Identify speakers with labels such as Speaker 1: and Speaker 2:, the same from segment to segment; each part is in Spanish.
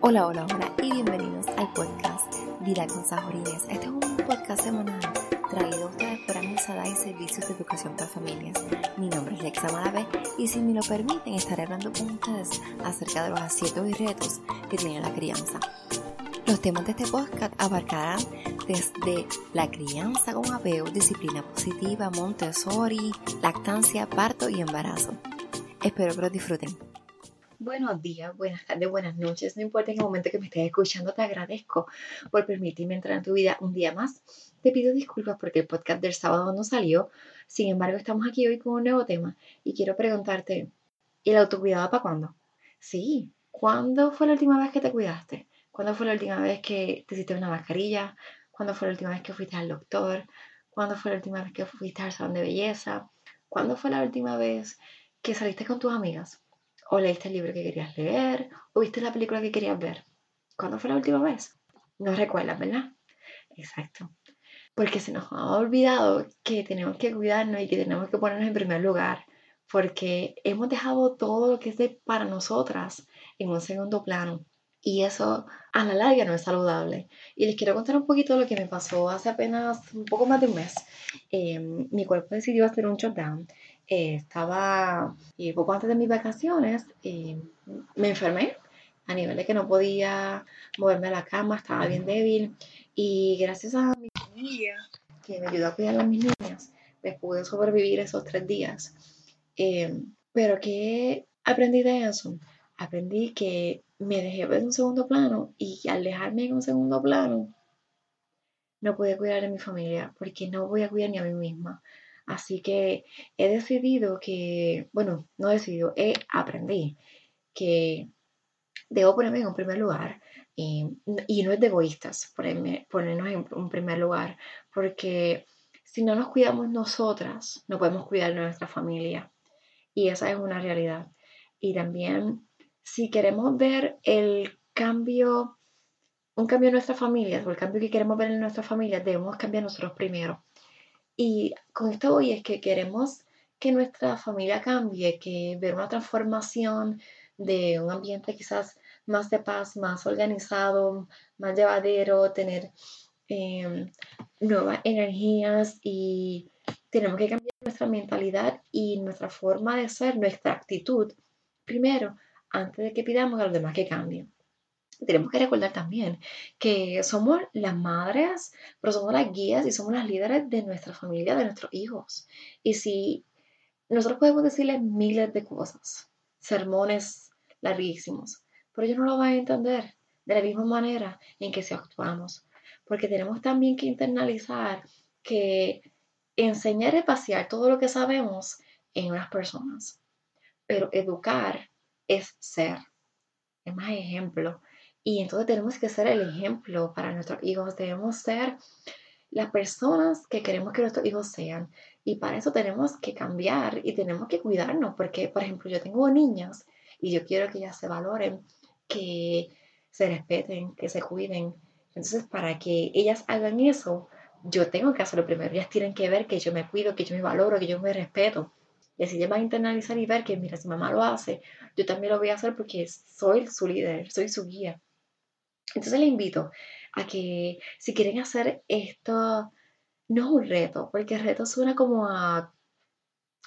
Speaker 1: Hola, hola, hola y bienvenidos al podcast Vida con Sajorines. Este es un podcast semanal traído a ustedes por Amisada y Servicios de Educación para Familias. Mi nombre es Lexa Malavé y si me lo permiten estaré hablando con ustedes acerca de los aciertos y retos que tiene la crianza. Los temas de este podcast abarcarán desde la crianza con apego, disciplina positiva, Montessori, lactancia, parto y embarazo. Espero que lo disfruten. Buenos días, buenas tardes, buenas noches. No importa en el momento que me estés escuchando, te agradezco por permitirme entrar en tu vida un día más. Te pido disculpas porque el podcast del sábado no salió. Sin embargo, estamos aquí hoy con un nuevo tema y quiero preguntarte, ¿el autocuidado para cuándo? Sí, ¿cuándo fue la última vez que te cuidaste? ¿Cuándo fue la última vez que te hiciste una mascarilla? ¿Cuándo fue la última vez que fuiste al doctor? ¿Cuándo fue la última vez que fuiste al salón de belleza? ¿Cuándo fue la última vez que saliste con tus amigas? ¿O leíste el libro que querías leer? ¿O viste la película que querías ver? ¿Cuándo fue la última vez? No recuerdas, ¿verdad? Exacto. Porque se nos ha olvidado que tenemos que cuidarnos y que tenemos que ponernos en primer lugar. Porque hemos dejado todo lo que es de para nosotras en un segundo plano. Y eso a la larga no es saludable. Y les quiero contar un poquito lo que me pasó hace apenas un poco más de un mes. Em, mi cuerpo decidió hacer un shutdown. Eh, estaba, y poco antes de mis vacaciones, eh, me enfermé a nivel de que no podía moverme a la cama, estaba bien débil. Y gracias a mi familia, que me ayudó a cuidar a mis niñas, me pude sobrevivir esos tres días. Pero ¿qué aprendí de eso? Aprendí que me dejé ver en un segundo plano y al dejarme en un segundo plano, no pude cuidar de mi familia porque no voy a cuidar ni a mí misma. Así que he decidido que, bueno, no he decidido, he aprendido que debo ponerme en un primer lugar y, no es de egoístas ponerme, ponernos en un primer lugar, porque si no nos cuidamos nosotras, no podemos cuidar nuestra familia. Y esa es una realidad. Y también si queremos ver el cambio, un cambio en nuestra familia, o el cambio que queremos ver en nuestra familia, debemos cambiar nosotros primero. Y con esto hoy es que queremos que nuestra familia cambie, que ver una transformación de un ambiente quizás más de paz, más organizado, más llevadero, tener em, nuevas energías y tenemos que cambiar nuestra mentalidad y nuestra forma de ser, nuestra actitud primero antes de que pidamos a los demás que cambien. Tenemos que recordar también que somos las madres, pero somos las guías y somos las líderes de nuestra familia, de nuestros hijos. Y si nosotros podemos decirles miles de cosas, sermones larguísimos, pero ellos no lo van a entender de la misma manera en que si actuamos. Porque tenemos también que internalizar que enseñar es pasear todo lo que sabemos en unas personas, pero educar es ser. Es más ejemplo. Y entonces tenemos que ser el ejemplo para nuestros hijos. Debemos ser las personas que queremos que nuestros hijos sean. Y para eso tenemos que cambiar y tenemos que cuidarnos. Porque, por ejemplo, yo tengo niñas y yo quiero que ellas se valoren, que se respeten, que se cuiden. Entonces, para que ellas hagan eso, yo tengo que hacerlo primero. Ellas tienen que ver que yo me cuido, que yo me valoro, que yo me respeto. Y así ella va a internalizar y ver que, mira, si mamá lo hace, yo también lo voy a hacer porque soy su líder, soy su guía. Entonces le invito a que si quieren hacer esto, no es un reto, porque el reto suena como a,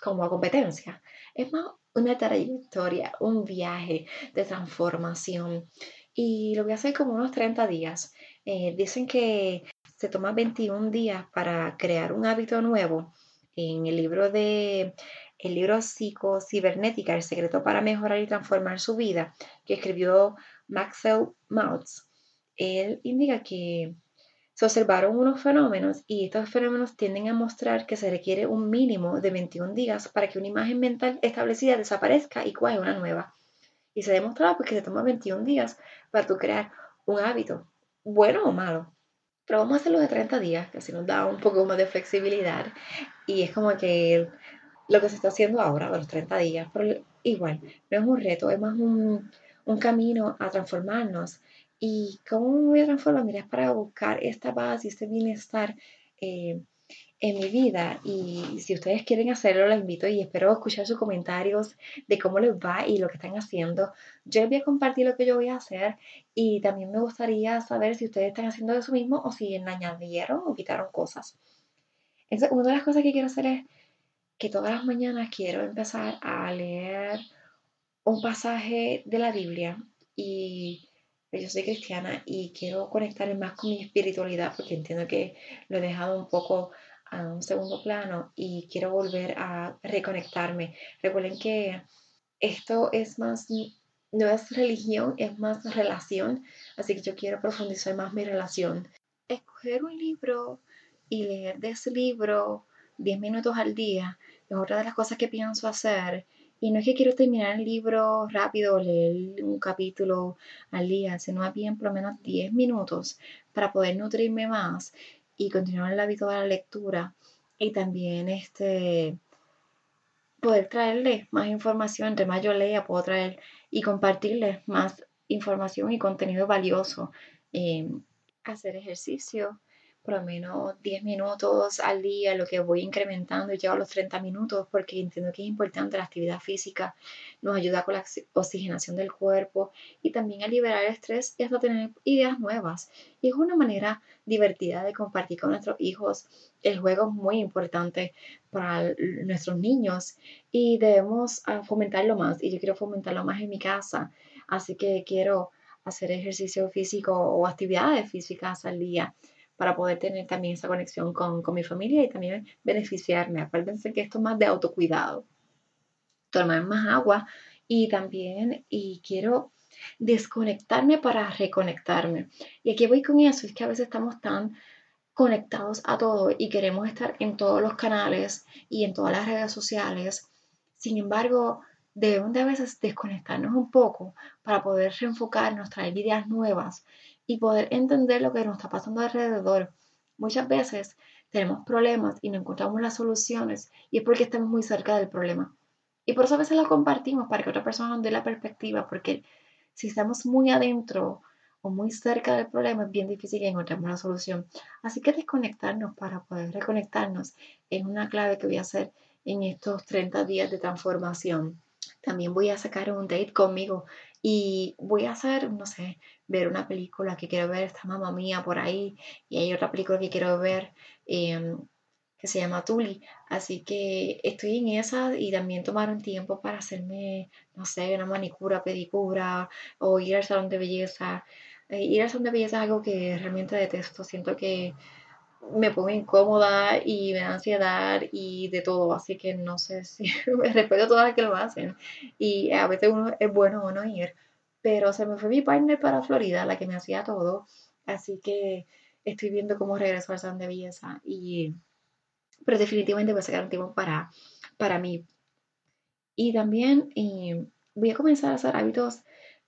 Speaker 1: como a competencia. Es más una trayectoria, un viaje de transformación. Y lo voy a hacer como unos 30 días. Eh, dicen que se toma 21 días para crear un hábito nuevo. En el libro de el libro Psico-Cibernética, El secreto para mejorar y transformar su vida, que escribió Maxwell Maltz, él indica que se observaron unos fenómenos y estos fenómenos tienden a mostrar que se requiere un mínimo de 21 días para que una imagen mental establecida desaparezca y cuaje una nueva. Y se ha demostrado pues, se toma 21 días para tú crear un hábito, bueno o malo. Pero vamos a hacerlo de 30 días, que así nos da un poco más de flexibilidad. Y es como que lo que se está haciendo ahora, de los 30 días, pero igual, no es un reto, es más un, camino a transformarnos. ¿Y cómo me voy a transformar? Para buscar esta paz y este bienestar eh, en mi vida y si ustedes quieren hacerlo, los invito y espero escuchar sus comentarios de cómo les va y lo que están haciendo. Yo les voy a compartir lo que yo voy a hacer y también me gustaría saber si ustedes están haciendo eso mismo o si añadieron o quitaron cosas. Entonces, una de las cosas que quiero hacer es que todas las mañanas quiero empezar a leer un pasaje de la Biblia y yo soy cristiana y quiero conectarme más con mi espiritualidad porque entiendo que lo he dejado un poco a un segundo plano y quiero volver a reconectarme. Recuerden que esto es más, no es religión, es más relación, así que yo quiero profundizar más mi relación. Escoger un libro y leer de ese libro 10 minutos al día es otra de las cosas que pienso hacer. Y no es que quiero terminar el libro rápido, leer un capítulo al día, sino más bien por lo menos 10 minutos para poder nutrirme más y continuar el hábito de la lectura y también este poder traerles más información, entre más yo lea, puedo traer y compartirles más información y contenido valioso. Eh, hacer ejercicio, por lo menos 10 minutos al día, lo que voy incrementando y llego a los 30 minutos porque entiendo que es importante la actividad física, nos ayuda con la oxigenación del cuerpo y también a liberar el estrés y hasta tener ideas nuevas. Y es una manera divertida de compartir con nuestros hijos. El juego es muy importante para nuestros niños y debemos ah, fomentarlo más y yo quiero fomentarlo más en mi casa, así que quiero hacer ejercicio físico o actividades físicas al día para poder tener también esa conexión con, mi familia y también beneficiarme. Acuérdense que esto es más de autocuidado. Tomar más agua y también y quiero desconectarme para reconectarme. Y aquí voy con eso, es que a veces estamos tan conectados a todo y queremos estar en todos los canales y en todas las redes sociales. Sin embargo, debemos de a veces desconectarnos un poco para poder reenfocarnos, traer ideas nuevas y poder entender lo que nos está pasando alrededor. Muchas veces tenemos problemas y no encontramos las soluciones y es porque estamos muy cerca del problema. Y por eso a veces lo compartimos para que otra persona nos dé la perspectiva, porque si estamos muy adentro o muy cerca del problema es bien difícil que encontremos la solución. Así que desconectarnos para poder reconectarnos es una clave que voy a hacer en estos 30 días de transformación. También voy a sacar un date conmigo y voy a hacer, no sé, ver una película que quiero ver, está mamá mía por ahí, y hay otra película que quiero ver em, que se llama Tuli. Así que estoy en esa y también tomar un tiempo para hacerme, no sé, una manicura, pedicura o ir al salón de belleza. Eh, ir al salón de belleza es algo que realmente detesto. Siento que me pongo incómoda y me da ansiedad y de todo, así que no sé si respeto a todas las que lo hacen y a veces uno es bueno o no ir, pero se me fue mi partner para Florida, la que me hacía todo, así que estoy viendo cómo regreso al salón de belleza y pero definitivamente voy a sacar un tiempo para, para mí. Y también eh, voy a comenzar a hacer hábitos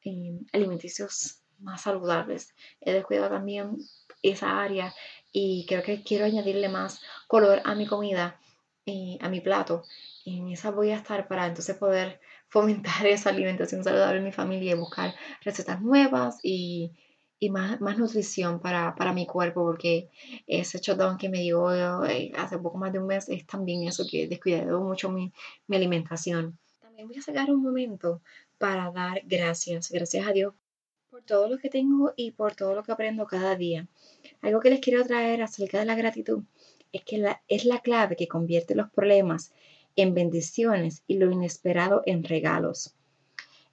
Speaker 1: eh, alimenticios más saludables. He descuidado también esa área y creo que quiero añadirle más color a mi comida, y a mi plato. Y en esa voy a estar para entonces poder fomentar esa alimentación saludable en mi familia y buscar recetas nuevas y, y más, más, nutrición para, para, mi cuerpo, porque ese shutdown que me dio eh, hace poco más de un mes es también eso que descuidado mucho mi, mi alimentación. También voy a sacar un momento para dar gracias, gracias a Dios todo lo que tengo y por todo lo que aprendo cada día. Algo que les quiero traer acerca de la gratitud es que es la clave que convierte los problemas en bendiciones y lo inesperado en regalos.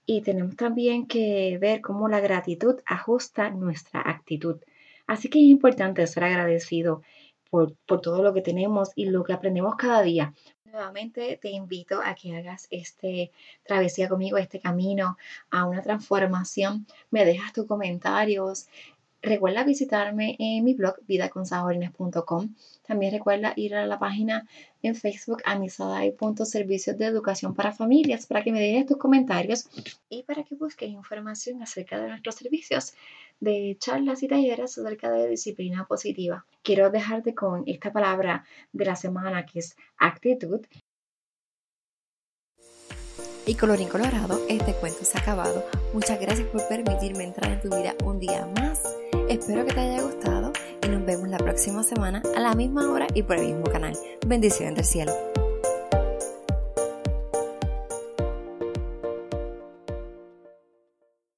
Speaker 1: Y tenemos también que ver cómo la gratitud ajusta nuestra actitud. Así que es importante ser agradecido por, por, todo lo que tenemos y lo que aprendemos cada día, Nuevamente te invito a que hagas este travesía conmigo, este camino a una transformación. Me dejas tus comentarios. Recuerda visitarme en mi blog vidaconsajorines.com. También recuerda ir a la página en Facebook amisadai.servicios de educación para familias para que me dejes tus comentarios y para que busques información acerca de nuestros servicios de charlas y talleres acerca de disciplina positiva. Quiero dejarte con esta palabra de la semana que es actitud. Y colorín colorado, este cuento se ha acabado. Muchas gracias por permitirme entrar en tu vida un día más. Espero que te haya gustado y nos vemos la próxima semana a la misma hora y por el mismo canal. Bendiciones del cielo.